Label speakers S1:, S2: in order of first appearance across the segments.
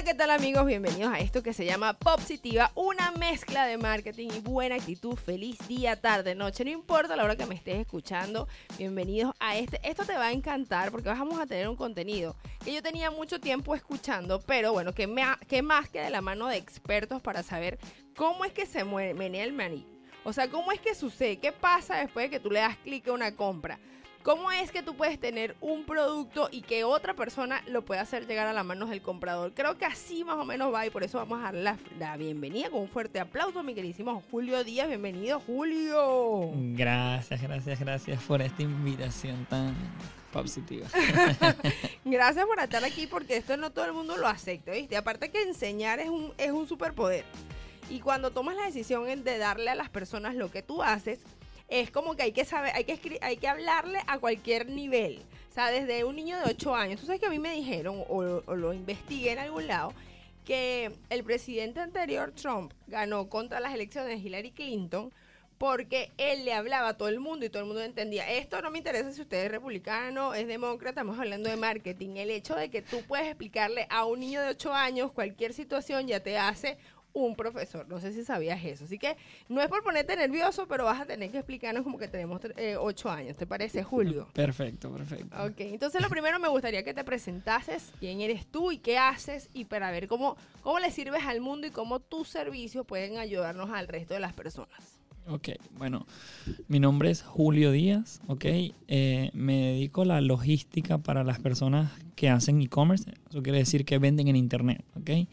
S1: Hola, ¿qué tal amigos? Bienvenidos a esto que se llama Positiva, una mezcla de marketing y buena actitud. Feliz día, tarde, noche, no importa la hora que me estés escuchando. Bienvenidos a este. Esto te va a encantar porque vamos a tener un contenido que yo tenía mucho tiempo escuchando, pero bueno, que, me, que más que de la mano de expertos para saber cómo es que se menea el maní. O sea, cómo es que sucede, qué pasa después de que tú le das clic a una compra. ¿Cómo es que tú puedes tener un producto y que otra persona lo pueda hacer llegar a las manos del comprador? Creo que así más o menos va y por eso vamos a dar la, bienvenida con un fuerte aplauso a mi queridísimo Julio Díaz. Bienvenido, Julio.
S2: Gracias, gracias, gracias por esta invitación tan positiva.
S1: gracias por estar aquí porque esto no todo el mundo lo acepta, ¿viste? Aparte que enseñar es un, es un superpoder. Y cuando tomas la decisión de darle a las personas lo que tú haces, es como que hay que saber, hay que, hay que hablarle a cualquier nivel. O sea, desde un niño de 8 años. Tú sabes que a mí me dijeron, o, lo investigué en algún lado, que el presidente anterior, Trump, ganó contra las elecciones de Hillary Clinton porque él le hablaba a todo el mundo y todo el mundo entendía, esto no me interesa si usted es republicano, es demócrata, estamos hablando de marketing. El hecho de que tú puedes explicarle a un niño de 8 años cualquier situación ya te hace un profesor. No sé si sabías eso. Así que no es por ponerte nervioso, pero vas a tener que explicarnos como que tenemos eh, ocho años. ¿Te parece, Julio?
S2: Perfecto, perfecto.
S1: Ok, entonces lo primero me gustaría que te presentases quién eres tú y qué haces y para ver cómo, cómo le sirves al mundo y cómo tus servicios pueden ayudarnos al resto de las personas.
S2: Ok, bueno, mi nombre es Julio Díaz, ok. Eh, me dedico a la logística para las personas que hacen e-commerce. Eso quiere decir que venden en internet, ok.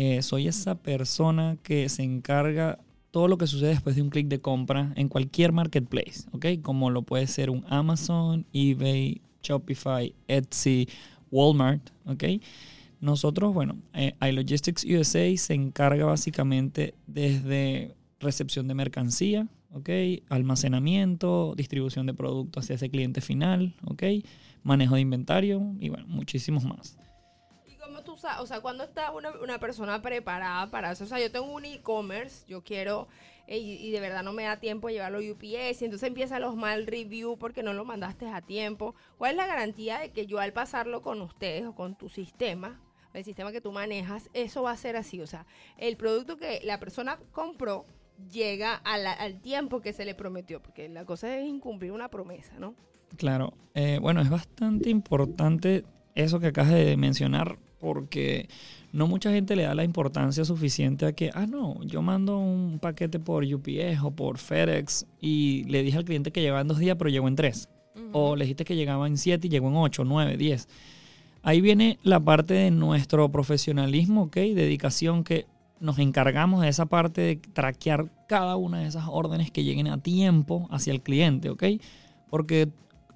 S2: Eh, soy esa persona que se encarga todo lo que sucede después de un clic de compra en cualquier marketplace, ¿ok? Como lo puede ser un Amazon, eBay, Shopify, Etsy, Walmart, ¿ok? Nosotros, bueno, eh, iLogistics USA se encarga básicamente desde recepción de mercancía, ¿ok? Almacenamiento, distribución de productos hacia ese cliente final, ¿ok? Manejo de inventario y bueno, muchísimos más
S1: o sea, cuando está una, persona preparada para eso? O sea, yo tengo un e-commerce, yo quiero, y, de verdad no me da tiempo llevarlo a UPS, y entonces empiezan los mal review porque no lo mandaste a tiempo. ¿Cuál es la garantía de que yo al pasarlo con ustedes o con tu sistema, el sistema que tú manejas, eso va a ser así? O sea, el producto que la persona compró llega al tiempo que se le prometió, porque la cosa es incumplir una promesa, ¿no?
S2: Claro, eh, bueno, es bastante importante eso que acabas de mencionar porque no mucha gente le da la importancia suficiente a que, ah, no, yo mando un paquete por UPS o por FedEx y le dije al cliente que llegaba en dos días, pero llegó en tres. O le dijiste que llegaba en siete y llegó en ocho, nueve, diez. Ahí viene la parte de nuestro profesionalismo, ¿ok? Dedicación que nos encargamos de esa parte de traquear cada una de esas órdenes que lleguen a tiempo hacia el cliente, ¿ok? Porque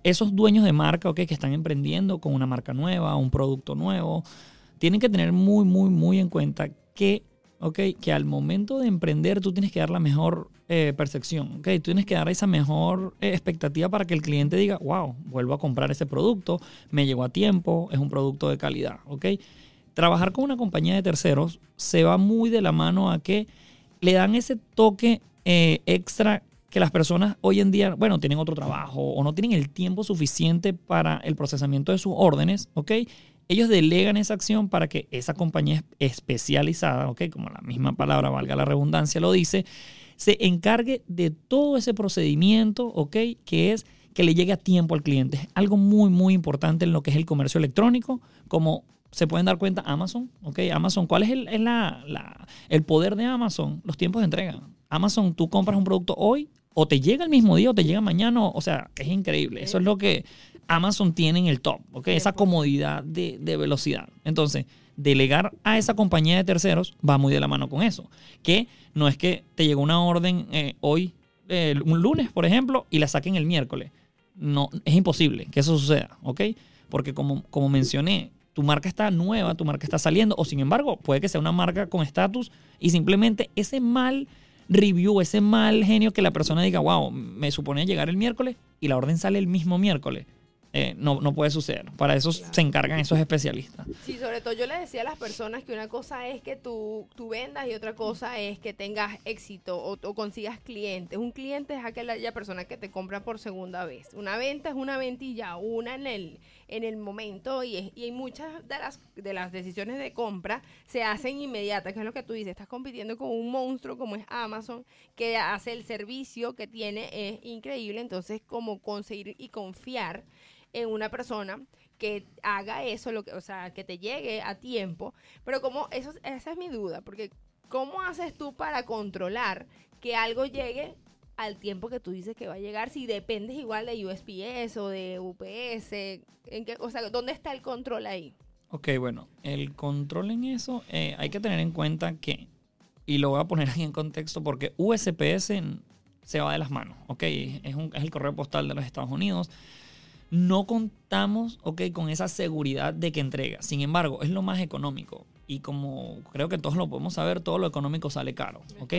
S2: esos dueños de marca, ¿ok? Que están emprendiendo con una marca nueva, un producto nuevo, tienen que tener muy, muy, muy en cuenta que, okay, que al momento de emprender tú tienes que dar la mejor eh, percepción, okay? Tú tienes que dar esa mejor eh, expectativa para que el cliente diga, wow, vuelvo a comprar ese producto, me llegó a tiempo, es un producto de calidad, ¿ok? Trabajar con una compañía de terceros se va muy de la mano a que le dan ese toque eh, extra que las personas hoy en día, bueno, tienen otro trabajo o no tienen el tiempo suficiente para el procesamiento de sus órdenes, ¿ok? Ellos delegan esa acción para que esa compañía especializada, ¿ok? Como la misma palabra, valga la redundancia, lo dice, se encargue de todo ese procedimiento, ¿ok? Que es que le llegue a tiempo al cliente. Algo muy, muy importante en lo que es el comercio electrónico, como se pueden dar cuenta Amazon, ¿ok? Amazon, ¿cuál es el, el poder de Amazon? Los tiempos de entrega. Amazon, tú compras un producto hoy, o te llega el mismo día o te llega mañana, o sea, es increíble. Eso es lo que Amazon tiene en el top, ¿ok? Esa comodidad de, velocidad. Entonces, delegar a esa compañía de terceros va muy de la mano con eso. Que no es que te llegó una orden eh, hoy, un lunes, por ejemplo, y la saquen el miércoles. No, es imposible que eso suceda, ¿ok? Porque como, como mencioné, tu marca está nueva, tu marca está saliendo, o sin embargo, puede que sea una marca con estatus y simplemente ese mal review, ese mal genio que la persona diga, wow, me supone llegar el miércoles y la orden sale el mismo miércoles eh, no, no puede suceder. Para eso se encargan esos especialistas.
S1: Sí, sobre todo yo le decía a las personas que una cosa es que tú, tú vendas y otra cosa es que tengas éxito o, o consigas clientes. Un cliente es aquella persona que te compra por segunda vez. Una venta es una ventilla, una en el, en el momento y, y muchas de las, de las decisiones de compra se hacen inmediatas, que es lo que tú dices, estás compitiendo con un monstruo como es Amazon, que hace el servicio que tiene, es increíble, entonces como conseguir y confiar en una persona que haga eso, lo que, o sea, que te llegue a tiempo. Pero como eso, esa es mi duda, porque ¿cómo haces tú para controlar que algo llegue al tiempo que tú dices que va a llegar si dependes igual de USPS o de UPS? ¿En qué, o sea, ¿dónde está el control ahí?
S2: Ok, bueno, el control en eso eh, hay que tener en cuenta que, y lo voy a poner aquí en contexto porque USPS se va de las manos, ok, es, un, es el correo postal de los Estados Unidos no contamos, ok, con esa seguridad de que entrega. Sin embargo, es lo más económico. Y como creo que todos lo podemos saber, todo lo económico sale caro, ok.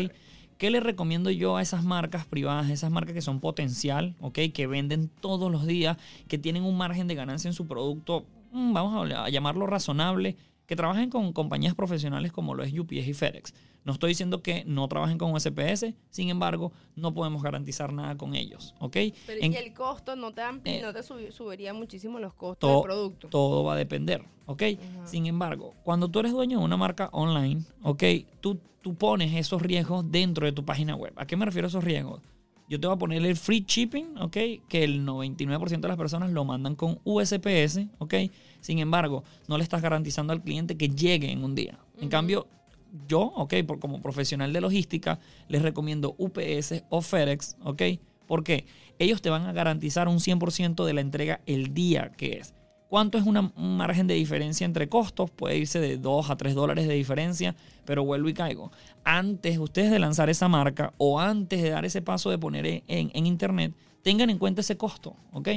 S2: ¿Qué le recomiendo yo a esas marcas privadas, esas marcas que son potencial, ok, que venden todos los días, que tienen un margen de ganancia en su producto, mm, vamos a llamarlo razonable, que trabajen con compañías profesionales como lo es UPS y FedEx? No estoy diciendo que no trabajen con USPS, sin embargo, no podemos garantizar nada con ellos, ¿ok?
S1: Pero ¿y el costo no te, eh, no te subiría muchísimo los costos del producto?
S2: Todo va a depender, ¿ok? Sin embargo, cuando tú eres dueño de una marca online, ¿ok? Tú, tú pones esos riesgos dentro de tu página web. ¿A qué me refiero a esos riesgos? Yo te voy a poner el free shipping, ¿ok? Que el 99% de las personas lo mandan con USPS, ¿ok? Sin embargo, no le estás garantizando al cliente que llegue en un día. En cambio, yo, ok, por, como profesional de logística, les recomiendo UPS o FedEx, ok. Porque ellos te van a garantizar un 100% de la entrega el día que es. ¿Cuánto es un margen de diferencia entre costos? Puede irse de 2 a 3 dólares de diferencia, pero vuelvo y caigo. Antes ustedes de lanzar esa marca o antes de dar ese paso de poner en, en internet, tengan en cuenta ese costo, ¿ok?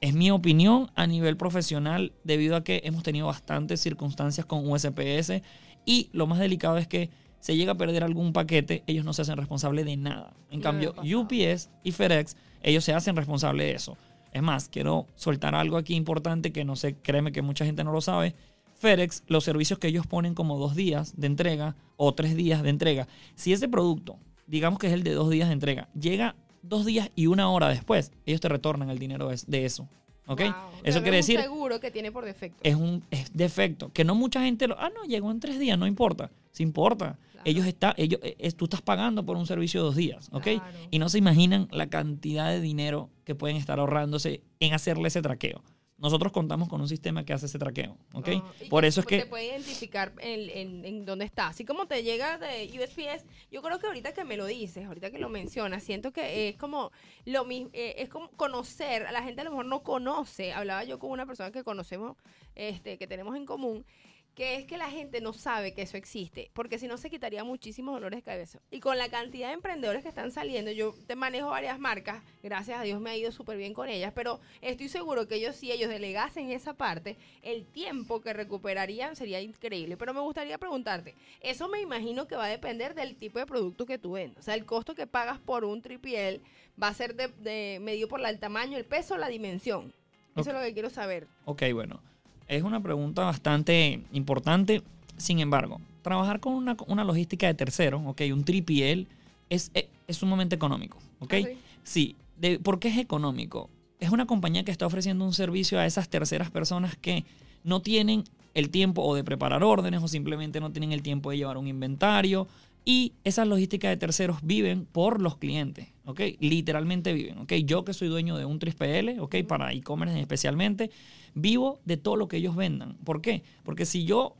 S2: Es mi opinión a nivel profesional debido a que hemos tenido bastantes circunstancias con USPS y lo más delicado es que se llega a perder algún paquete, ellos no se hacen responsables de nada. En cambio, UPS y FedEx, ellos se hacen responsables de eso. Es más, quiero soltar algo aquí importante que no sé, créeme que mucha gente no lo sabe. FedEx, los servicios que ellos ponen como dos días de entrega o tres días de entrega, si ese producto, digamos que es el de dos días de entrega, llega dos días y una hora después, ellos te retornan el dinero de eso. ¿Ok? Eso quiere decir.
S1: Es un seguro que tiene por defecto.
S2: Es un defecto. Que no mucha gente lo. Ah, no, llegó en tres días, no importa. Sí importa. Ellos está, ellos, eh, tú estás pagando por un servicio de dos días, ¿ok? Y no se imaginan la cantidad de dinero que pueden estar ahorrándose en hacerle ese traqueo. Nosotros contamos con un sistema que hace ese traqueo, ¿ok? Ah, Por eso es que...
S1: Te puede identificar en, en, dónde está. Así como te llega de USPS, yo creo que ahorita que me lo dices, ahorita que lo mencionas, siento que es como lo mismo, eh, es como conocer, a la gente a lo mejor no conoce, hablaba yo con una persona que conocemos, este, que tenemos en común, que es que la gente no sabe que eso existe, porque si no se quitaría muchísimos dolores de cabeza. Y con la cantidad de emprendedores que están saliendo, yo te manejo varias marcas, gracias a Dios me ha ido súper bien con ellas, pero estoy seguro que ellos si ellos delegasen esa parte, el tiempo que recuperarían sería increíble. Pero me gustaría preguntarte, eso me imagino que va a depender del tipo de producto que tú vendes. O sea, el costo que pagas por un tripiel va a ser de, de medido por el tamaño, el peso, la dimensión. Eso es lo que quiero saber.
S2: Ok, bueno. Es una pregunta bastante importante. Sin embargo, trabajar con una, logística de tercero, ok, un tripiel, es, es, sumamente económico, ok. Ah, sí, de, ¿por qué es económico? Es una compañía que está ofreciendo un servicio a esas terceras personas que no tienen el tiempo o de preparar órdenes o simplemente no tienen el tiempo de llevar un inventario. Y esas logísticas de terceros viven por los clientes, ¿ok? Literalmente viven, ¿ok? Yo que soy dueño de un 3PL, ¿ok? Para e-commerce especialmente, vivo de todo lo que ellos vendan. ¿Por qué? Porque si yo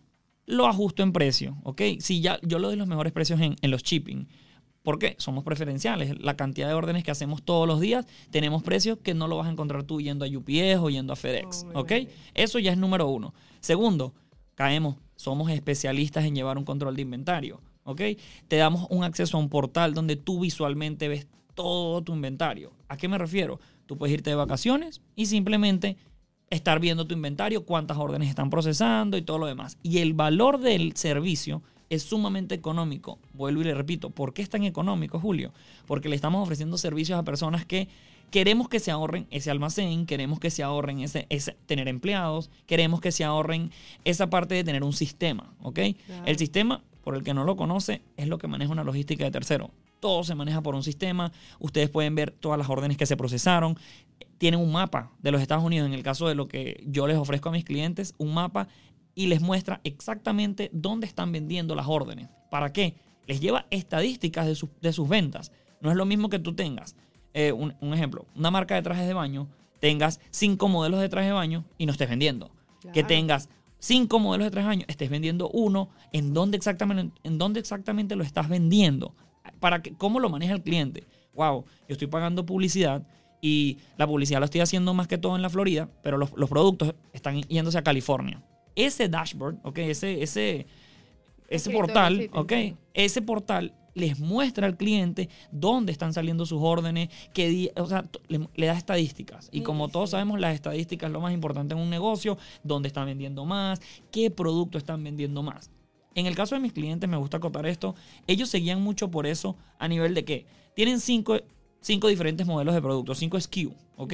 S2: lo ajusto en precio, ¿ok? Si ya yo lo doy los mejores precios en, los shipping, ¿Por qué? Somos preferenciales. La cantidad de órdenes que hacemos todos los días, tenemos precios que no lo vas a encontrar tú yendo a UPS o yendo a FedEx. Oh, ¿Ok? Eso ya es número uno. Segundo, caemos, somos especialistas en llevar un control de inventario. ¿Ok? Te damos un acceso a un portal donde tú visualmente ves todo tu inventario. ¿A qué me refiero? Tú puedes irte de vacaciones y simplemente estar viendo tu inventario, cuántas órdenes están procesando y todo lo demás. Y el valor del servicio es sumamente económico. Vuelvo y le repito, ¿por qué es tan económico, Julio? Porque le estamos ofreciendo servicios a personas que queremos que se ahorren ese almacén, queremos que se ahorren ese, ese tener empleados, queremos que se ahorren esa parte de tener un sistema, ¿ok? El sistema, por el que no lo conoce, es lo que maneja una logística de tercero. Todo se maneja por un sistema, ustedes pueden ver todas las órdenes que se procesaron, tienen un mapa de los Estados Unidos, en el caso de lo que yo les ofrezco a mis clientes, un mapa y les muestra exactamente dónde están vendiendo las órdenes. ¿Para qué? Les lleva estadísticas de, de sus ventas. No es lo mismo que tú tengas, eh, un, ejemplo, una marca de trajes de baño, tengas cinco modelos de trajes de baño y no estés vendiendo. Que tengas cinco modelos de trajes de baño, estés vendiendo uno, ¿en dónde exactamente, en dónde exactamente lo estás vendiendo? Para que, ¿Cómo lo maneja el cliente? Wow, yo estoy pagando publicidad y la publicidad la estoy haciendo más que todo en la Florida, pero los, productos están yéndose a California. Ese dashboard, ok, ese, ese, ese portal, ok, ese portal les muestra al cliente dónde están saliendo sus órdenes, qué día, o sea, le, da estadísticas. Y como todos sabemos, las estadísticas es lo más importante en un negocio, dónde están vendiendo más, qué producto están vendiendo más. En el caso de mis clientes, me gusta acotar esto, ellos seguían mucho por eso a nivel de que tienen cinco, cinco diferentes modelos de productos, cinco SKU, ¿ok?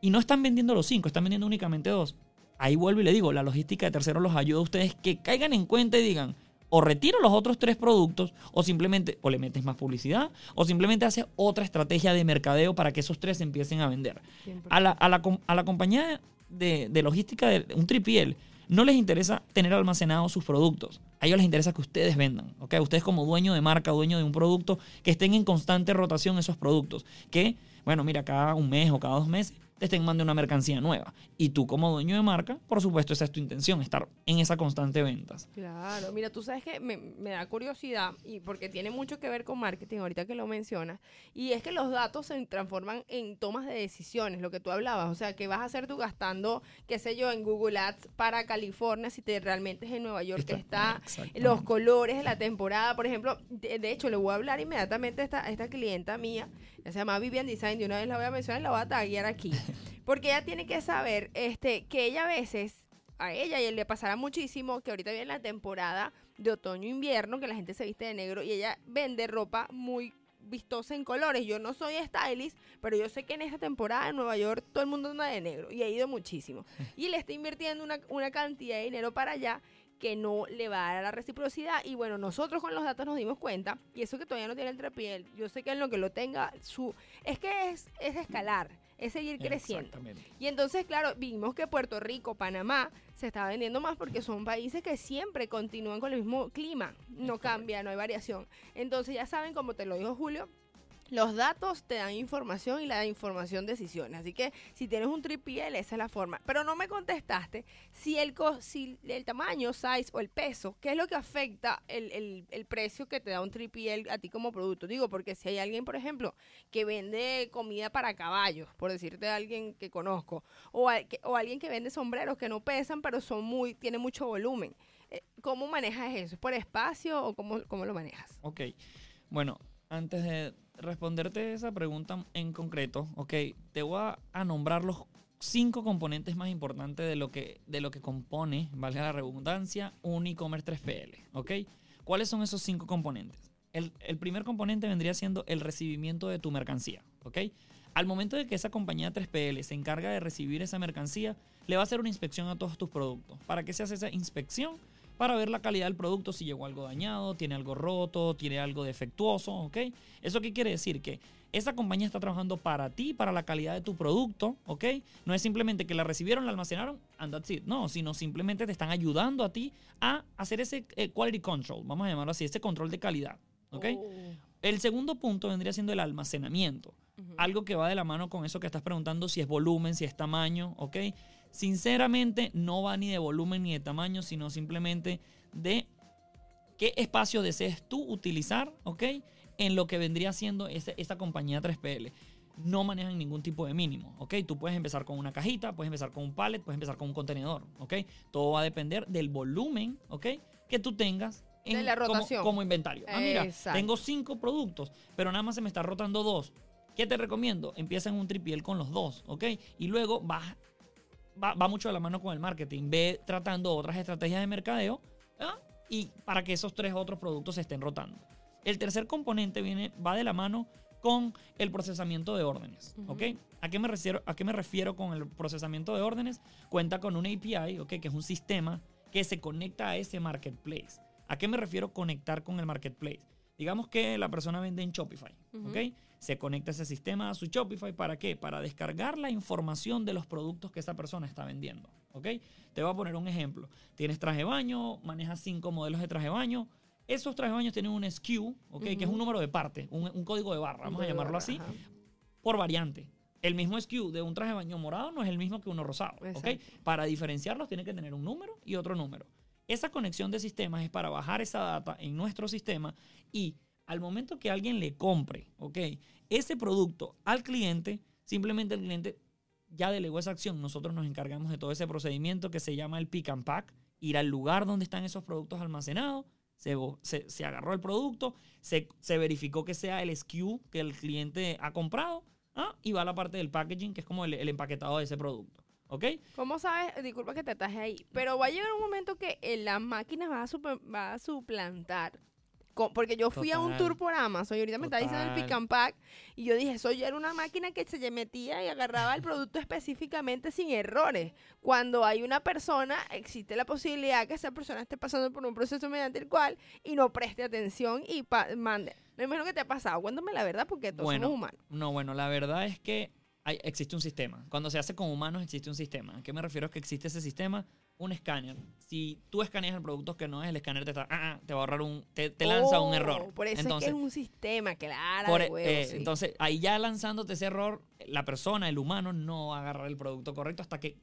S2: Y no están vendiendo los cinco, están vendiendo únicamente dos. Ahí vuelvo y le digo, la logística de terceros los ayuda a ustedes que caigan en cuenta y digan, o retiro los otros tres productos o simplemente o le metes más publicidad o simplemente haces otra estrategia de mercadeo para que esos tres empiecen a vender. A la, a la, compañía de, de, logística de un tripiel no les interesa tener almacenados sus productos. A ellos les interesa que ustedes vendan. ¿okay? Ustedes como dueño de marca, dueño de un producto, que estén en constante rotación esos productos. Que, bueno, mira, cada un mes o cada dos meses te estén mandando una mercancía nueva. Y tú como dueño de marca, por supuesto, esa es tu intención, estar en esa constante ventas.
S1: Claro, mira, tú sabes que me, da curiosidad y porque tiene mucho que ver con marketing, ahorita que lo mencionas, y es que los datos se transforman en tomas de decisiones, lo que tú hablabas, o sea, que vas a hacer tú gastando, qué sé yo, en Google Ads para California, si te realmente es en Nueva York que está, los colores de la temporada, por ejemplo, de, hecho, le voy a hablar inmediatamente a esta, esta clienta mía, se llama Vivian Design, de una vez la voy a mencionar y la voy a taguear aquí. Porque ella tiene que saber este, que ella a veces, a ella y le pasará muchísimo, que ahorita viene la temporada de otoño-invierno, que la gente se viste de negro y ella vende ropa muy vistosa en colores. Yo no soy stylist, pero yo sé que en esta temporada en Nueva York todo el mundo anda de negro y ha ido muchísimo. Y le está invirtiendo una, una cantidad de dinero para allá que no le va a dar la reciprocidad. Y bueno, nosotros con los datos nos dimos cuenta, y eso que todavía no tiene el trepiel, yo sé que en lo que lo tenga, su es que es, es escalar, es seguir creciendo. Y entonces, claro, vimos que Puerto Rico, Panamá, se está vendiendo más porque son países que siempre continúan con el mismo clima, no cambia, no hay variación. Entonces ya saben, como te lo dijo Julio, los datos te dan información y la información decisiones. Así que si tienes un tripiel, esa es la forma. Pero no me contestaste si el, si el tamaño, size o el peso, ¿qué es lo que afecta el, precio que te da un tripiel a ti como producto? Digo, porque si hay alguien, por ejemplo, que vende comida para caballos, por decirte a alguien que conozco, o, o alguien que vende sombreros que no pesan, pero son muy, tiene mucho volumen. Eh, ¿Cómo manejas eso? ¿Por espacio o cómo, cómo lo manejas?
S2: Ok. Bueno, antes de responderte esa pregunta en concreto, ok, te voy a, nombrar los cinco componentes más importantes de lo que, de lo que compone, valga la redundancia, un e-commerce 3PL, ok. ¿Cuáles son esos cinco componentes? El, el, primer componente vendría siendo el recibimiento de tu mercancía, ok. Al momento de que esa compañía 3PL se encarga de recibir esa mercancía, le va a hacer una inspección a todos tus productos. ¿Para qué se hace esa inspección? Para ver la calidad del producto, si llegó algo dañado, tiene algo roto, tiene algo defectuoso, ¿ok? ¿Eso qué quiere decir? Que esa compañía está trabajando para ti, para la calidad de tu producto, ¿ok? No es simplemente que la recibieron, la almacenaron, and that's it. No, sino simplemente te están ayudando a ti a hacer ese eh, quality control, vamos a llamarlo así, ese control de calidad, ¿ok? Oh. El segundo punto vendría siendo el almacenamiento. Algo que va de la mano con eso que estás preguntando, si es volumen, si es tamaño, ¿ok? Sinceramente, no va ni de volumen ni de tamaño, sino simplemente de qué espacio desees tú utilizar, ¿ok? En lo que vendría siendo esa compañía 3PL. No manejan ningún tipo de mínimo, ¿ok? Tú puedes empezar con una cajita, puedes empezar con un pallet, puedes empezar con un contenedor, ¿ok? Todo va a depender del volumen, ¿ok? Que tú tengas
S1: en, la rotación.
S2: Como, inventario. Ah, mira, tengo cinco productos, pero nada más se me está rotando dos. ¿Qué te recomiendo? Empieza en un tripiel con los dos, ¿ok? Y luego vas va, mucho de la mano con el marketing. Ve tratando otras estrategias de mercadeo ¿ah? y para que esos tres otros productos se estén rotando. El tercer componente viene, va de la mano con el procesamiento de órdenes, ¿ok? ¿A qué, me refiero, ¿A qué me refiero con el procesamiento de órdenes? Cuenta con un API, ¿ok? Que es un sistema que se conecta a ese marketplace. ¿A qué me refiero conectar con el marketplace? Digamos que la persona vende en Shopify, ¿ok? Se conecta ese sistema a su Shopify, ¿para qué? Para descargar la información de los productos que esa persona está vendiendo, ¿ok? Te voy a poner un ejemplo. Tienes traje de baño, manejas cinco modelos de traje de baño, esos trajes de baño tienen un SKU, ¿ok? Que es un número de parte, un, código de barra, vamos a llamarlo así, por variante. El mismo SKU de un traje de baño morado no es el mismo que uno rosado, ¿ok? Para diferenciarlos tiene que tener un número y otro número. Esa conexión de sistemas es para bajar esa data en nuestro sistema y al momento que alguien le compre, ¿ok? Ese producto al cliente, simplemente el cliente ya delegó esa acción. Nosotros nos encargamos de todo ese procedimiento que se llama el pick and pack, ir al lugar donde están esos productos almacenados, se, agarró el producto, se, verificó que sea el SKU que el cliente ha comprado ¿ah? y va a la parte del packaging, que es como el, empaquetado de ese producto. ¿Ok?
S1: ¿Cómo sabes? Disculpa que te ataje ahí, pero va a llegar un momento que la máquina va a, va a suplantar porque yo fui a un tour por Amazon y ahorita me está diciendo el pick and pack y yo dije, eso ya era una máquina que se metía y agarraba el producto específicamente sin errores. Cuando hay una persona, existe la posibilidad que esa persona esté pasando por un proceso mediante el cual y no preste atención y mande. No imagino que te ha pasado. Cuéntame la verdad porque todos somos humanos.
S2: No, bueno, la verdad es que existe un sistema. Cuando se hace con humanos existe un sistema. ¿A qué me refiero? Es que existe ese sistema, un escáner. Si tú escaneas el producto que no es, el escáner te, está, ah, ah, te va a ahorrar un, te, lanza un oh, error.
S1: Por eso es que es un sistema, claro.
S2: Por, e, eh, Entonces, ahí ya lanzándote ese error, la persona, el humano, no va a agarrar el producto correcto hasta que,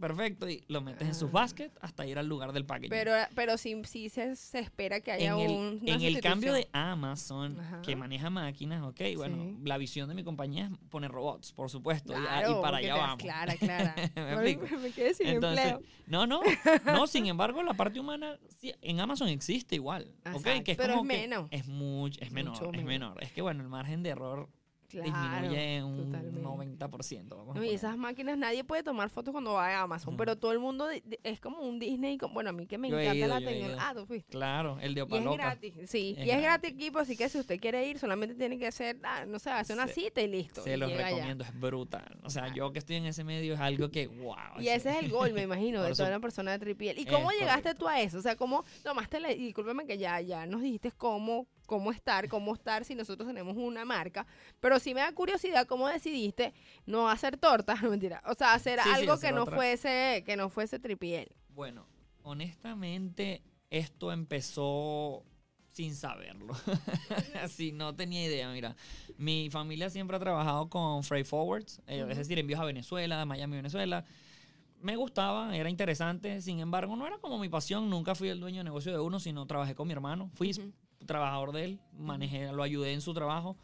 S2: perfecto, y lo metes en sus ah. baskets hasta ir al lugar del packaging.
S1: Pero, pero sí, sí se, espera que haya
S2: en
S1: un.
S2: en el cambio de Amazon, que maneja máquinas, ok, bueno, la visión de mi compañía es poner robots, por supuesto, y, para allá vamos.
S1: Clara, clara. me, me, quedé sin empleo.
S2: No, no, no, sin embargo, la parte humana en Amazon existe igual, ok, que es
S1: pero
S2: como
S1: es menos.
S2: es, mucho, es menor, es menor. Es que bueno, el margen de error disminuye un 90%.
S1: y esas máquinas, nadie puede tomar fotos cuando va a Amazon, pero todo el mundo es como un Disney. Bueno, a mí que me encanta la tecnología. Ah, tú fuiste.
S2: Claro, el de
S1: Opaloca. Y es gratis, sí. y es gratis equipo, así que si usted quiere ir, solamente tiene que hacer, ah, no sé, hacer una cita y listo.
S2: Se los recomiendo, es brutal. O sea, yo que estoy en ese medio es algo que, wow.
S1: Y ese es el gol, me imagino, de toda una persona de tripiel. ¿Y cómo llegaste tú a eso? O sea, ¿cómo tomaste la... Discúlpeme que ya, ya nos dijiste cómo cómo estar, cómo estar si nosotros tenemos una marca. Pero sí me da curiosidad cómo decidiste no hacer tortas, no mentira. O sea, hacer algo que no fuese, que no fuese tripiel.
S2: Bueno, honestamente, esto empezó sin saberlo. Así, no tenía idea. Mira, mi familia siempre ha trabajado con freight forwards, eh, es decir, envíos a Venezuela, Miami, Venezuela. Me gustaba, era interesante, sin embargo, no era como mi pasión. Nunca fui el dueño de negocio de uno, sino trabajé con mi hermano. Fui trabajador de él, manejé, lo ayudé en su trabajo.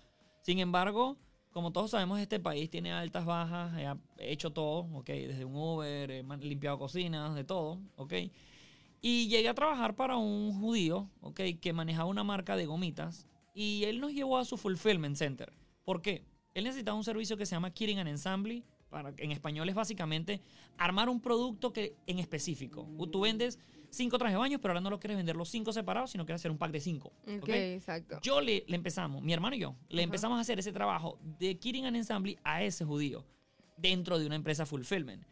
S2: Sin embargo, como todos sabemos, este país tiene altas, bajas, he hecho todo, ¿ok? Desde un Uber, he limpiado cocinas, de todo, ¿ok? Y llegué a trabajar para un judío, ¿ok? Que manejaba una marca de gomitas y él nos llevó a su fulfillment center. ¿Por qué? Él necesitaba un servicio que se llama Kitting and Assembly. Para, en español es básicamente armar un producto que en específico. Tú vendes cinco trajes de baño, pero ahora no lo quieres vender los cinco separados, sino quieres hacer un pack de cinco.
S1: Ok, exacto.
S2: Yo le, le, empezamos, mi hermano y yo, le empezamos a hacer ese trabajo de Kitting and Assembly a ese judío dentro de una empresa fulfillment.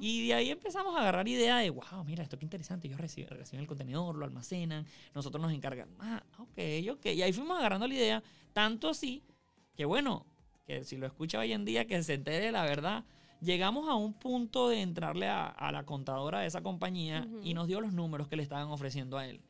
S2: Y de ahí empezamos a agarrar idea de, wow, mira, esto qué interesante. Ellos reciben, reciben el contenedor, lo almacenan, nosotros nos encargamos. Ah, ok, ok. Y ahí fuimos agarrando la idea, tanto así que, bueno, que si lo escucha hoy en día, que se entere la verdad Llegamos a un punto de entrarle a, la contadora de esa compañía y nos dio los números que le estaban ofreciendo a él.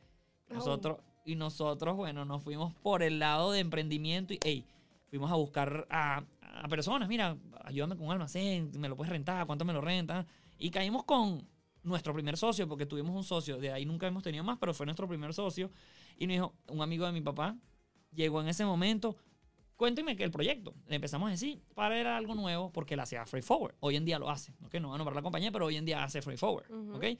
S2: Oh. Nosotros, y nosotros, bueno, nos fuimos por el lado de emprendimiento y, hey, fuimos a buscar a, personas, mira, ayúdame con un almacén, me lo puedes rentar, cuánto me lo renta. Y caímos con nuestro primer socio, porque tuvimos un socio, de ahí nunca hemos tenido más, pero fue nuestro primer socio. Y nos dijo, un amigo de mi papá, llegó en ese momento, Cuéntenme que el proyecto, le empezamos a decir, para era algo nuevo porque él hacía Free Forward. Hoy en día lo hace, ¿ok? No va a nombrar la compañía, pero hoy en día hace Free Forward, ¿ok?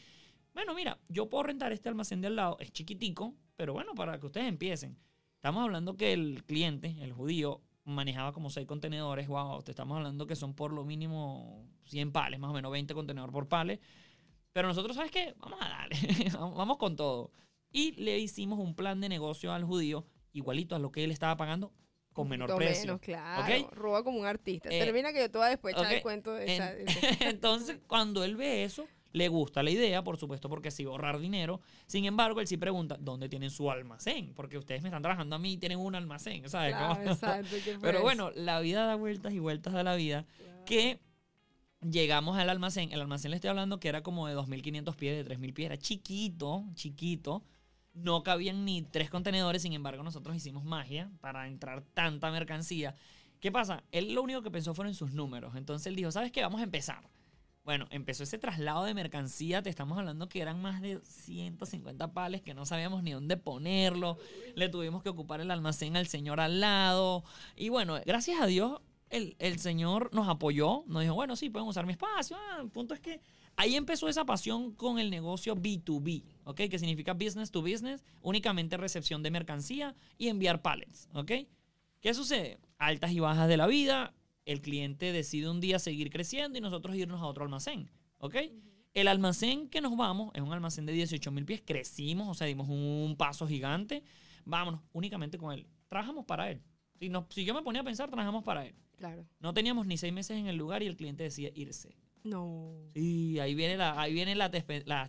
S2: Bueno, mira, yo puedo rentar este almacén de al lado, es chiquitico, pero bueno, para que ustedes empiecen. Estamos hablando que el cliente, el judío, manejaba como 6 contenedores, wow, te estamos hablando que son por lo mínimo 100 pales, más o menos 20 contenedores por pales. Pero nosotros, ¿sabes qué? Vamos a darle, vamos con todo. Y le hicimos un plan de negocio al judío, igualito a lo que él estaba pagando con menor
S1: Todo
S2: precio.
S1: menos, claro. Roba como un artista.
S2: Eh,
S1: Termina que yo te voy a después echar el cuento de esa.
S2: En-
S1: de esa-
S2: Entonces, cuando él ve eso, le gusta la idea, por supuesto, porque sí va a ahorrar dinero. Sin embargo, él sí pregunta, ¿dónde tienen su almacén? Porque ustedes me están trabajando a mí y tienen un almacén, ¿sabes?
S1: Claro, exacto, ¿qué fue
S2: Pero bueno, la vida da vueltas y vueltas de la vida que llegamos al almacén. El almacén le estoy hablando que era como de 2.500 pies, de 3.000 pies. Era chiquito, chiquito. No cabían ni tres contenedores. Sin embargo, nosotros hicimos magia para entrar tanta mercancía. ¿Qué pasa? Él lo único que pensó fueron sus números. Entonces él dijo, ¿sabes qué? Vamos a empezar. Bueno, empezó ese traslado de mercancía. Te estamos hablando que eran más de 150 pales que no sabíamos ni dónde ponerlo. Le tuvimos que ocupar el almacén al señor al lado. Y bueno, gracias a Dios, el, el señor nos apoyó. Nos dijo, bueno, sí, pueden usar mi espacio. Ah, el punto es que ahí empezó esa pasión con el negocio B2B, ¿ok? Que significa business to business, únicamente recepción de mercancía y enviar pallets, ¿ok? ¿Qué sucede? Altas y bajas de la vida, el cliente decide un día seguir creciendo y nosotros irnos a otro almacén, ¿ok? El almacén que nos vamos es un almacén de 18 mil pies, crecimos, o sea, dimos un paso gigante, vámonos únicamente con él. Trabajamos para él. Si, no, si yo me ponía a pensar, trabajamos para él.
S1: Claro.
S2: No teníamos ni seis meses en el lugar y el cliente decide irse.
S1: No.
S2: Sí, ahí viene la, ahí vienen las,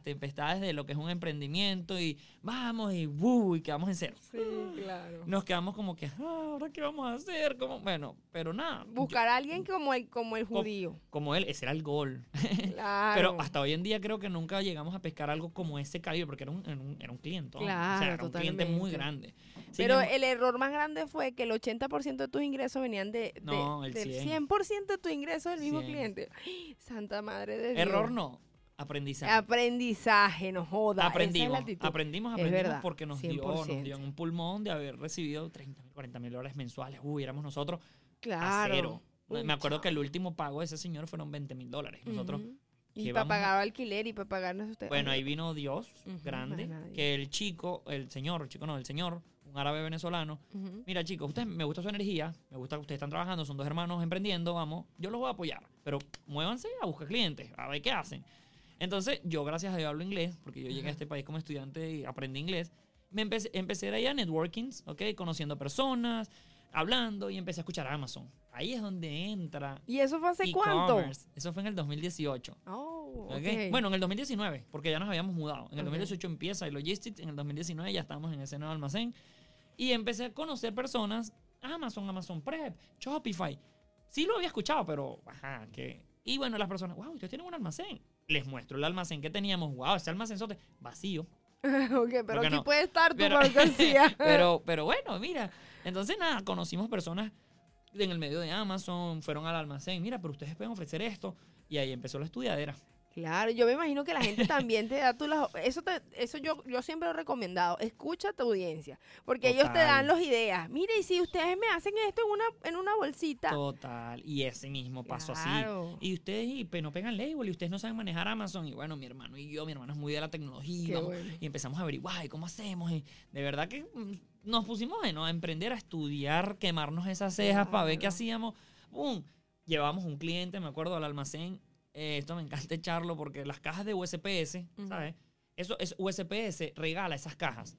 S2: tempestades de lo que es un emprendimiento y vamos y, ¡buh! y quedamos en cero.
S1: Sí, claro.
S2: Nos quedamos como que, ah, ¿ahora qué vamos a hacer? Como, bueno, pero nada.
S1: Buscar a alguien como el, como el judío.
S2: Como él, ese era el gol.
S1: Claro.
S2: Pero hasta hoy en día creo que nunca llegamos a pescar algo como ese calibre, porque era un, era un, era un cliente. ¿no? o
S1: Claro,
S2: sea, era un cliente muy grande.
S1: Pero el error más grande fue que el 80% de tus ingresos venían de, de-
S2: No, el
S1: del
S2: 100.
S1: 100% de tus ingresos del mismo
S2: 100.
S1: cliente. Santa madre de Dios.
S2: error no, aprendizaje.
S1: Aprendizaje, no joda. esa es la
S2: aprendimos, aprendimos,
S1: Es
S2: aprendimos
S1: verdad,
S2: porque nos dio, nos
S1: 100%.
S2: dio un pulmón de haber recibido 30 mil, 40 mil dólares mensuales. Uy, éramos nosotros a
S1: Claro.
S2: cero. Me-
S1: Uy,
S2: Me acuerdo
S1: chao.
S2: que el último pago de ese señor fueron 20 mil dólares. Nosotros.
S1: Y para
S2: a-
S1: pagar alquiler y para pagarnos ustedes.
S2: bueno, ahí vino Dios grande, que el chico, el señor, el chico no, el señor, un árabe venezolano,
S1: Ujú.
S2: mira chicos, ustedes, me gusta su energía, me gusta que ustedes están trabajando, son dos hermanos emprendiendo, vamos, yo los voy a apoyar, pero muévanse a buscar clientes, a ver qué hacen. Entonces, yo gracias a Dios hablo inglés, porque yo llegué a este país como estudiante y aprendí inglés. Me empecé, empecé a ir a networkings, ¿ok? Conociendo personas, hablando y empecé a escuchar a Amazon. Ahí es donde entra
S1: ¿Y eso fue hace cuánto?
S2: e-commerce. Eso fue en el 2018.
S1: Oh,
S2: ¿ok?
S1: ok.
S2: Bueno, en el 2019, porque ya nos habíamos mudado. En el
S1: Ok.
S2: 2018 empieza el Logistics, en el 2019 ya estamos en ese nuevo almacén. Y empecé a conocer personas, Amazon, Amazon Prep, Shopify. Sí lo había escuchado, pero, ajá, que... Y bueno, las personas, wow, ustedes tienen un almacén. Les muestro el almacén que teníamos. Wow, ese almacén vacío.
S1: ok, pero aquí
S2: no.
S1: puede estar tu
S2: Pero, pero, pero bueno, mira. Entonces, nada, conocimos personas en el medio de Amazon, fueron al almacén. Mira, pero ustedes pueden ofrecer esto. Y ahí empezó la estudiadera.
S1: Claro, yo me imagino que la gente también te da tú las... Eso, te- eso yo, yo siempre lo he recomendado. Escucha a tu audiencia. Porque ellos te dan las ideas. Mire, y si ustedes me hacen esto en una, en una bolsita.
S2: Total. Y ese mismo paso
S1: Claro.
S2: así. Y ustedes y, pues, no pegan label y ustedes no saben manejar Amazon. Y bueno, mi hermano y yo, mi hermano es muy de la tecnología.
S1: Qué
S2: vamos,
S1: bueno.
S2: Y empezamos a averiguar, ¿y ¿cómo hacemos? Y de verdad que mm, nos pusimos bueno, a emprender, a estudiar, quemarnos esas cejas para ver qué hacíamos. ¡Pum! Llevamos un cliente, me acuerdo, al almacén. Eh, esto me encanta echarlo porque las cajas de USPS. ¿sabes? Eso es USPS regala esas cajas.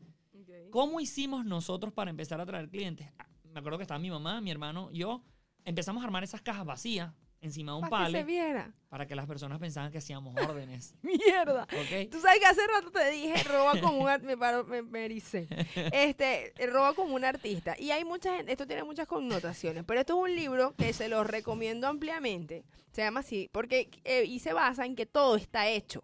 S2: ¿Cómo hicimos nosotros para empezar a traer clientes? Ah, Me acuerdo que estaba mi mamá, mi hermano, yo. Empezamos a armar esas cajas vacías encima de un
S1: Para que se
S2: pale
S1: viera.
S2: para que las personas pensaban que hacíamos órdenes.
S1: Mierda.
S2: ¿Ok?
S1: Tú sabes que hace rato te dije, roba como un ar- me paro, me, me ericé. Este, roba como un artista. Y hay mucha gente, esto tiene muchas connotaciones, pero esto es un libro que se los recomiendo ampliamente. Se llama así, porque, eh, y se basa en que todo está hecho,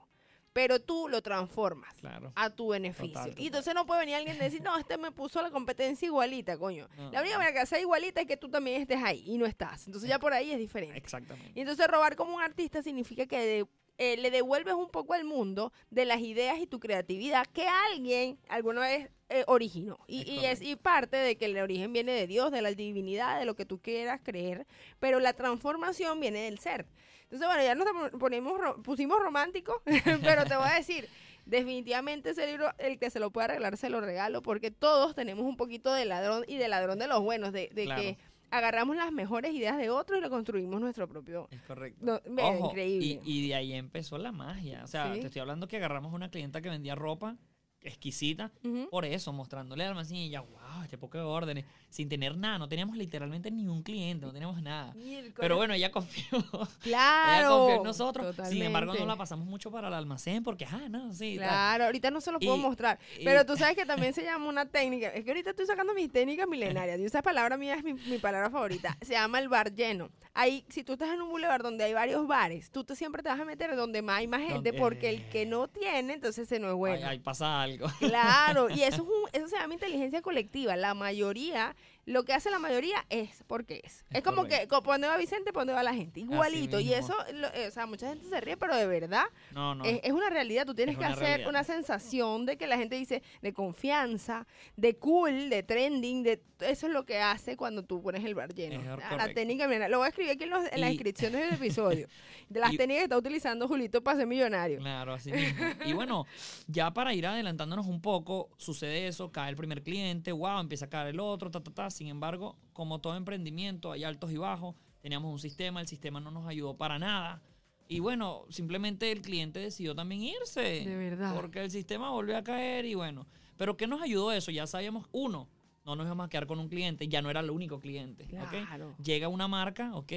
S1: pero tú lo transformas
S2: Claro.
S1: a tu beneficio.
S2: Total, total.
S1: Y entonces no puede venir alguien y decir, no, este me puso la competencia igualita, coño.
S2: No.
S1: La única manera que sea igualita es que tú también estés ahí y no estás. Entonces ya por ahí es diferente.
S2: Exactamente.
S1: Y entonces robar como un artista significa que de- eh, le devuelves un poco al mundo de las ideas y tu creatividad que alguien alguna vez eh, originó. Y,
S2: Es
S1: y es y parte de que el origen viene de Dios, de la divinidad, de lo que tú quieras creer, pero la transformación viene del ser. Entonces, bueno, ya nos ponemos, pusimos románticos, pero te voy a decir, definitivamente ese libro, el que se lo pueda arreglar, se lo regalo, porque todos tenemos un poquito de ladrón y de ladrón de los buenos, de, de
S2: Claro.
S1: que agarramos las mejores ideas de otros y le construimos nuestro propio
S2: Es correcto.
S1: no,
S2: Ojo,
S1: increíble.
S2: Y, y de ahí empezó la magia. O sea,
S1: Sí.
S2: te estoy hablando que agarramos una clienta que vendía ropa exquisita por eso, mostrándole al almacén y ella, wow, este poco de órdenes, sin tener nada, no teníamos literalmente ni un cliente, no teníamos nada. Pero bueno, ella confió.
S1: Claro.
S2: Ella confió en nosotros. Sin embargo, no la pasamos mucho para el almacén porque, ah, no, sí. tal.
S1: Claro, ahorita no se lo puedo
S2: Y-
S1: mostrar.
S2: y-
S1: Pero tú sabes que también se llama una técnica. Es que ahorita estoy sacando mis técnicas milenarias. Y esa palabra mía es mi, mi palabra favorita. Se llama el bar lleno. Ahí, si tú estás en un boulevard donde hay varios bares, tú te, siempre te vas a meter donde más hay más gente.
S2: Donde-
S1: Porque el que no tiene, entonces ese no es bueno.
S2: Ay, pasa algo.
S1: Claro, y eso, es un, eso se llama inteligencia colectiva. La mayoría, lo que hace la mayoría es porque es. Es,
S2: Es
S1: como
S2: correcto.
S1: que, co- ¿por dónde va Vicente? ¿Por dónde va la gente? Igualito. Y eso, lo- eh, o sea, mucha gente se ríe, pero de verdad
S2: No, no.
S1: es, es una realidad. Tú tienes
S2: Es
S1: que hacer
S2: realidad.
S1: una sensación de que la gente dice de confianza, de cool, de trending, de eso es lo que hace cuando tú pones el bar lleno. Ah, la técnica, mira, lo voy a escribir aquí en, los- en la descripción del episodio. De las
S2: Y-
S1: técnicas que está utilizando Julito para ser millonario.
S2: Claro, así mismo. Y bueno, ya para ir adelantándonos un poco, sucede eso, cae el primer cliente, wow, empieza a caer el otro, ta, ta, ta. Sin embargo, como todo emprendimiento, hay altos y bajos. Teníamos un sistema, el sistema no nos ayudó para nada. Y bueno, simplemente el cliente decidió también irse.
S1: De verdad.
S2: Porque el sistema volvió a caer y bueno. Pero ¿qué nos ayudó eso? Ya sabíamos, uno, no nos íbamos a quedar con un cliente, ya no era el único cliente.
S1: Claro.
S2: Llega una marca, ¿ok?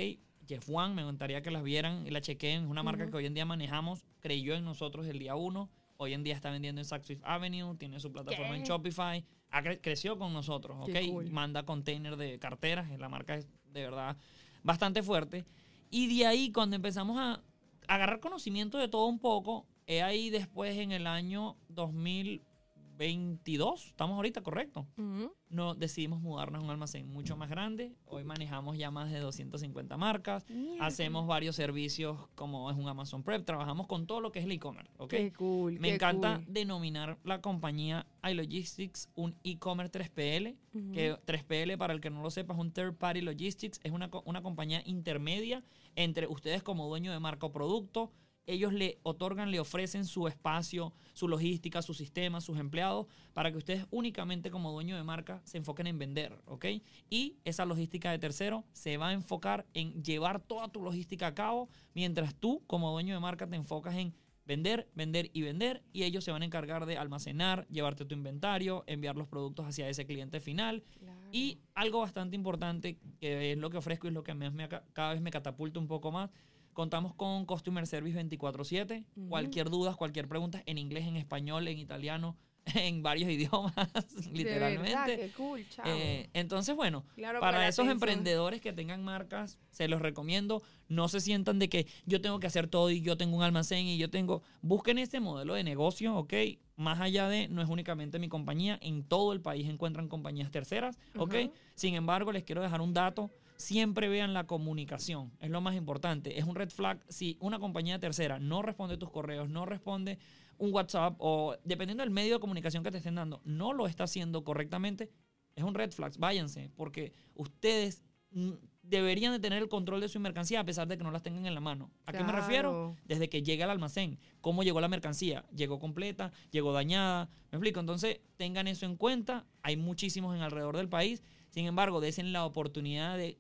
S2: Jeff One, me gustaría que las vieran y la chequeen. Es una marca que hoy en día manejamos, creyó en nosotros el día uno. Hoy en día está vendiendo en Saks Fifth Avenue, tiene su plataforma en. Shopify. Cre- creció con nosotros, ¿ok?
S1: Cool.
S2: Manda container de carteras, la marca es de verdad bastante fuerte. Y de ahí, cuando empezamos a agarrar conocimiento de todo un poco, he ahí después en el año 2022, estamos ahorita, correcto
S1: Ujú.
S2: no decidimos mudarnos a un almacén mucho más grande. Hoy manejamos ya más de 250 marcas. Hacemos varios servicios como es un Amazon Prep. Trabajamos con todo lo que es el e-commerce. ¿ok?
S1: Qué cool.
S2: Me
S1: qué
S2: encanta
S1: cool.
S2: denominar la compañía iLogistics un e-commerce 3PL. Que 3PL, para el que no lo sepa, es un third party logistics. Es una, una compañía intermedia entre ustedes como dueño de marca o producto. Ellos le otorgan, le ofrecen su espacio, su logística, su sistema, sus empleados, para que ustedes únicamente como dueño de marca se enfoquen en vender, ¿ok? Y esa logística de tercero se va a enfocar en llevar toda tu logística a cabo, mientras tú como dueño de marca te enfocas en vender, vender y vender y ellos se van a encargar de almacenar, llevarte tu inventario, enviar los productos hacia ese cliente final y algo bastante importante que es lo que ofrezco y es lo que me cada vez me catapulta un poco más. Contamos con Customer Service 24/7. Cualquier duda, cualquier pregunta en inglés, en español, en italiano, en varios idiomas,
S1: De verdad,
S2: literalmente.
S1: qué cool, chao.
S2: Eh, entonces, bueno,
S1: Claro,
S2: para esos emprendedores que tengan marcas, se los recomiendo. No se sientan de que yo tengo que hacer todo y yo tengo un almacén y yo tengo. Busquen este modelo de negocio, ¿ok? Más allá de, no es únicamente mi compañía, en todo el país encuentran compañías terceras, ¿ok? Sin embargo, les quiero dejar un dato. Siempre vean la comunicación, es lo más importante. Es un red flag si una compañía tercera no responde tus correos, no responde un WhatsApp o dependiendo del medio de comunicación que te estén dando, no lo está haciendo correctamente, es un red flag. Váyanse, porque ustedes mm, deberían de tener el control de su mercancía a pesar de que no las tengan en la mano. ¿A qué me refiero? Desde que llega al almacén, cómo llegó la mercancía, llegó completa, llegó dañada, me explico. Entonces tengan eso en cuenta. Hay muchísimos en alrededor del país. Sin embargo, desen la oportunidad de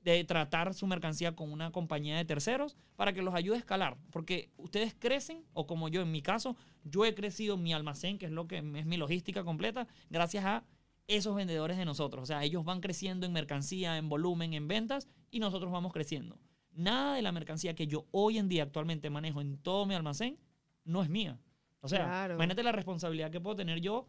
S2: de tratar su mercancía con una compañía de terceros para que los ayude a escalar. Porque ustedes crecen, o como yo en mi caso, yo he crecido mi almacén, que es lo que es mi logística completa, gracias a esos vendedores de nosotros. O sea, ellos van creciendo en mercancía, en volumen, en ventas, y nosotros vamos creciendo. Nada de la mercancía que yo hoy en día actualmente manejo en todo mi almacén no es mía. O sea,
S1: Claro.
S2: imagínate la responsabilidad que puedo tener yo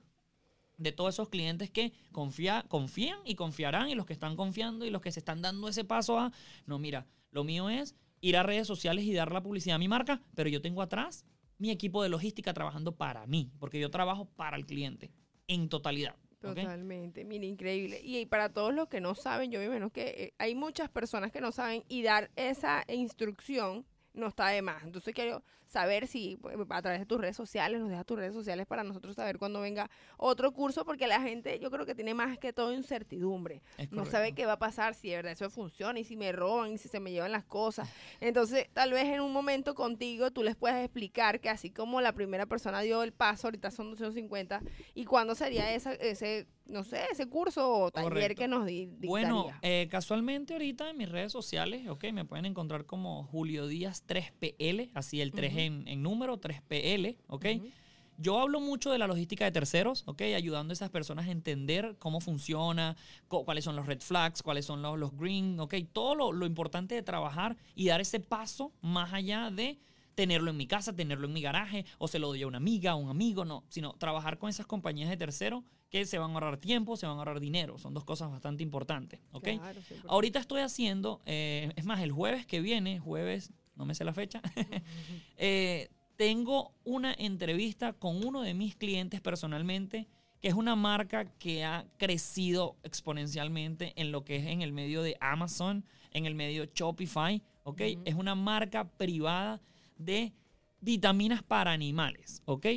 S2: de todos esos clientes que confía, confían y confiarán y los que están confiando y los que se están dando ese paso a, no, mira, lo mío es ir a redes sociales y dar la publicidad a mi marca, pero yo tengo atrás mi equipo de logística trabajando para mí, porque yo trabajo para el cliente en totalidad.
S1: Totalmente, mira, increíble. Y, para todos los que no saben, yo me imagino que eh, hay muchas personas que no saben y dar esa instrucción no está de más. Entonces quiero saber si pues, a través de tus redes sociales, nos dejas tus redes sociales para nosotros saber cuándo venga otro curso, porque la gente yo creo que tiene más que todo incertidumbre. No sabe qué va a pasar, si de verdad eso funciona y si me roban y si se me llevan las cosas. Entonces, tal vez en un momento contigo tú les puedas explicar que así como la primera persona dio el paso, ahorita son 250, y cuándo sería esa, ese, no sé, ese curso o taller
S2: Correcto.
S1: que nos di, dictaría.
S2: Bueno, eh, casualmente ahorita en mis redes sociales, ok, me pueden encontrar como Julio Díaz 3PL, así el 3 en, en número, 3PL, ok. Yo hablo mucho de la logística de terceros, ¿ok? Ayudando a esas personas a entender cómo funciona, cuáles son los red flags, cuáles son los, los green, ¿ok? Todo lo, lo importante de trabajar y dar ese paso más allá de tenerlo en mi casa, tenerlo en mi garaje, o se lo doy a una amiga, a un amigo, no, sino trabajar con esas compañías de terceros que se van a ahorrar tiempo, se van a ahorrar dinero, son dos cosas bastante importantes, ¿ok? Ahorita estoy haciendo, eh, es más, el jueves que viene, jueves, no me sé la fecha, eh, tengo una entrevista con uno de mis clientes personalmente, que es una marca que ha crecido exponencialmente en lo que es en el medio de Amazon, en el medio Shopify, ¿ok? Es una marca privada de vitaminas para animales, ¿ok?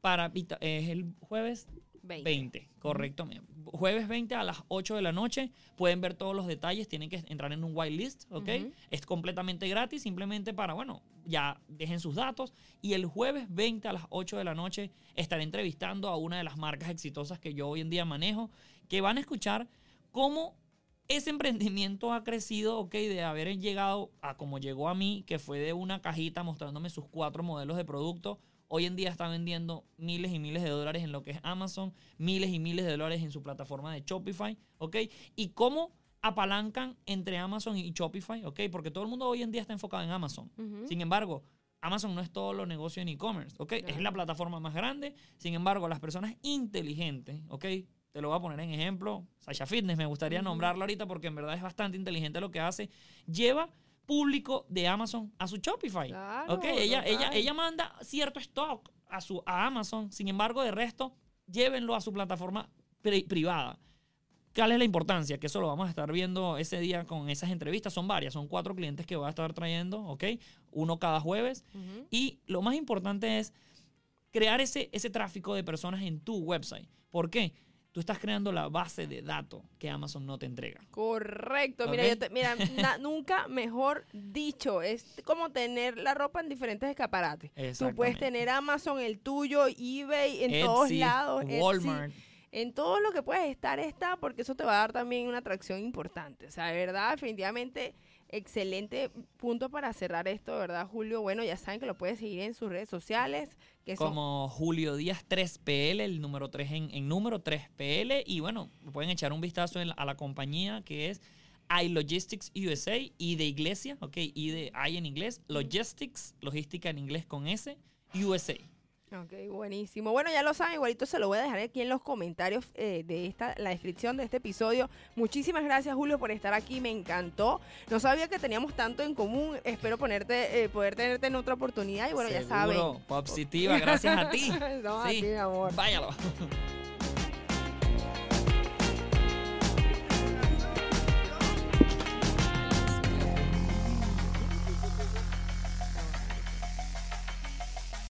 S2: Para, es el jueves 20, correcto. Jueves 20 a las 8 de la noche. Pueden ver todos los detalles. Tienen que entrar en un whitelist, ¿ok? Es completamente gratis, simplemente para, bueno, ya dejen sus datos. Y el jueves 20 a las 8 de la noche estaré entrevistando a una de las marcas exitosas que yo hoy en día manejo, que van a escuchar cómo ese emprendimiento ha crecido, ok, de haber llegado a como llegó a mí, que fue de una cajita mostrándome sus cuatro modelos de producto. Hoy en día está vendiendo miles y miles de dólares en lo que es Amazon, miles y miles de dólares en su plataforma de Shopify, ¿ok? Y cómo apalancan entre Amazon y Shopify, ¿ok? Porque todo el mundo hoy en día está enfocado en Amazon. Sin embargo, Amazon no es todo lo negocio en e-commerce, ¿ok? Es la plataforma más grande. Sin embargo, las personas inteligentes, ¿ok? Te lo voy a poner en ejemplo. Sasha Fitness, me gustaría nombrarlo ahorita porque en verdad es bastante inteligente lo que hace. Lleva público de Amazon a su Shopify. Claro, ella, ella, ella manda cierto stock a, su, a Amazon. Sin embargo, de resto, llévenlo a su plataforma privada. ¿Cuál es la importancia? Que eso lo vamos a estar viendo ese día con esas entrevistas. Son varias, son cuatro clientes que voy a estar trayendo, ¿ok? Uno cada jueves. Y lo más importante es crear ese, ese tráfico de personas en tu website. ¿Por qué? Tú estás creando la base de datos que Amazon no te entrega.
S1: Correcto. Mira, mira nunca mejor dicho. Es como tener la ropa en diferentes escaparates. Tú puedes tener Amazon, el tuyo, eBay, en todos lados.
S2: Walmart.
S1: en todo lo que puedes estar está, porque eso te va a dar también una atracción importante. O sea, de verdad, definitivamente excelente punto para cerrar esto, ¿verdad, Julio? Bueno, ya saben que lo puedes seguir en sus redes sociales.
S2: Como Julio Díaz 3PL, el número 3 en, número 3PL. Y bueno, pueden echar un vistazo a la compañía que es iLogistics USA y de Iglesia, ok, y de I en inglés, Logistics, logística en inglés con S, USA.
S1: Ok, buenísimo. Bueno, ya lo saben, igualito se lo voy a dejar aquí en los comentarios eh, de esta, la descripción de este episodio. Muchísimas gracias, Julio, por estar aquí. Me encantó. No sabía que teníamos tanto en común. Espero ponerte, eh, poder tenerte en otra oportunidad. Y bueno, ya saben.
S2: Positiva, gracias a ti.
S1: no, sí. a ti, amor.
S2: Váyalo.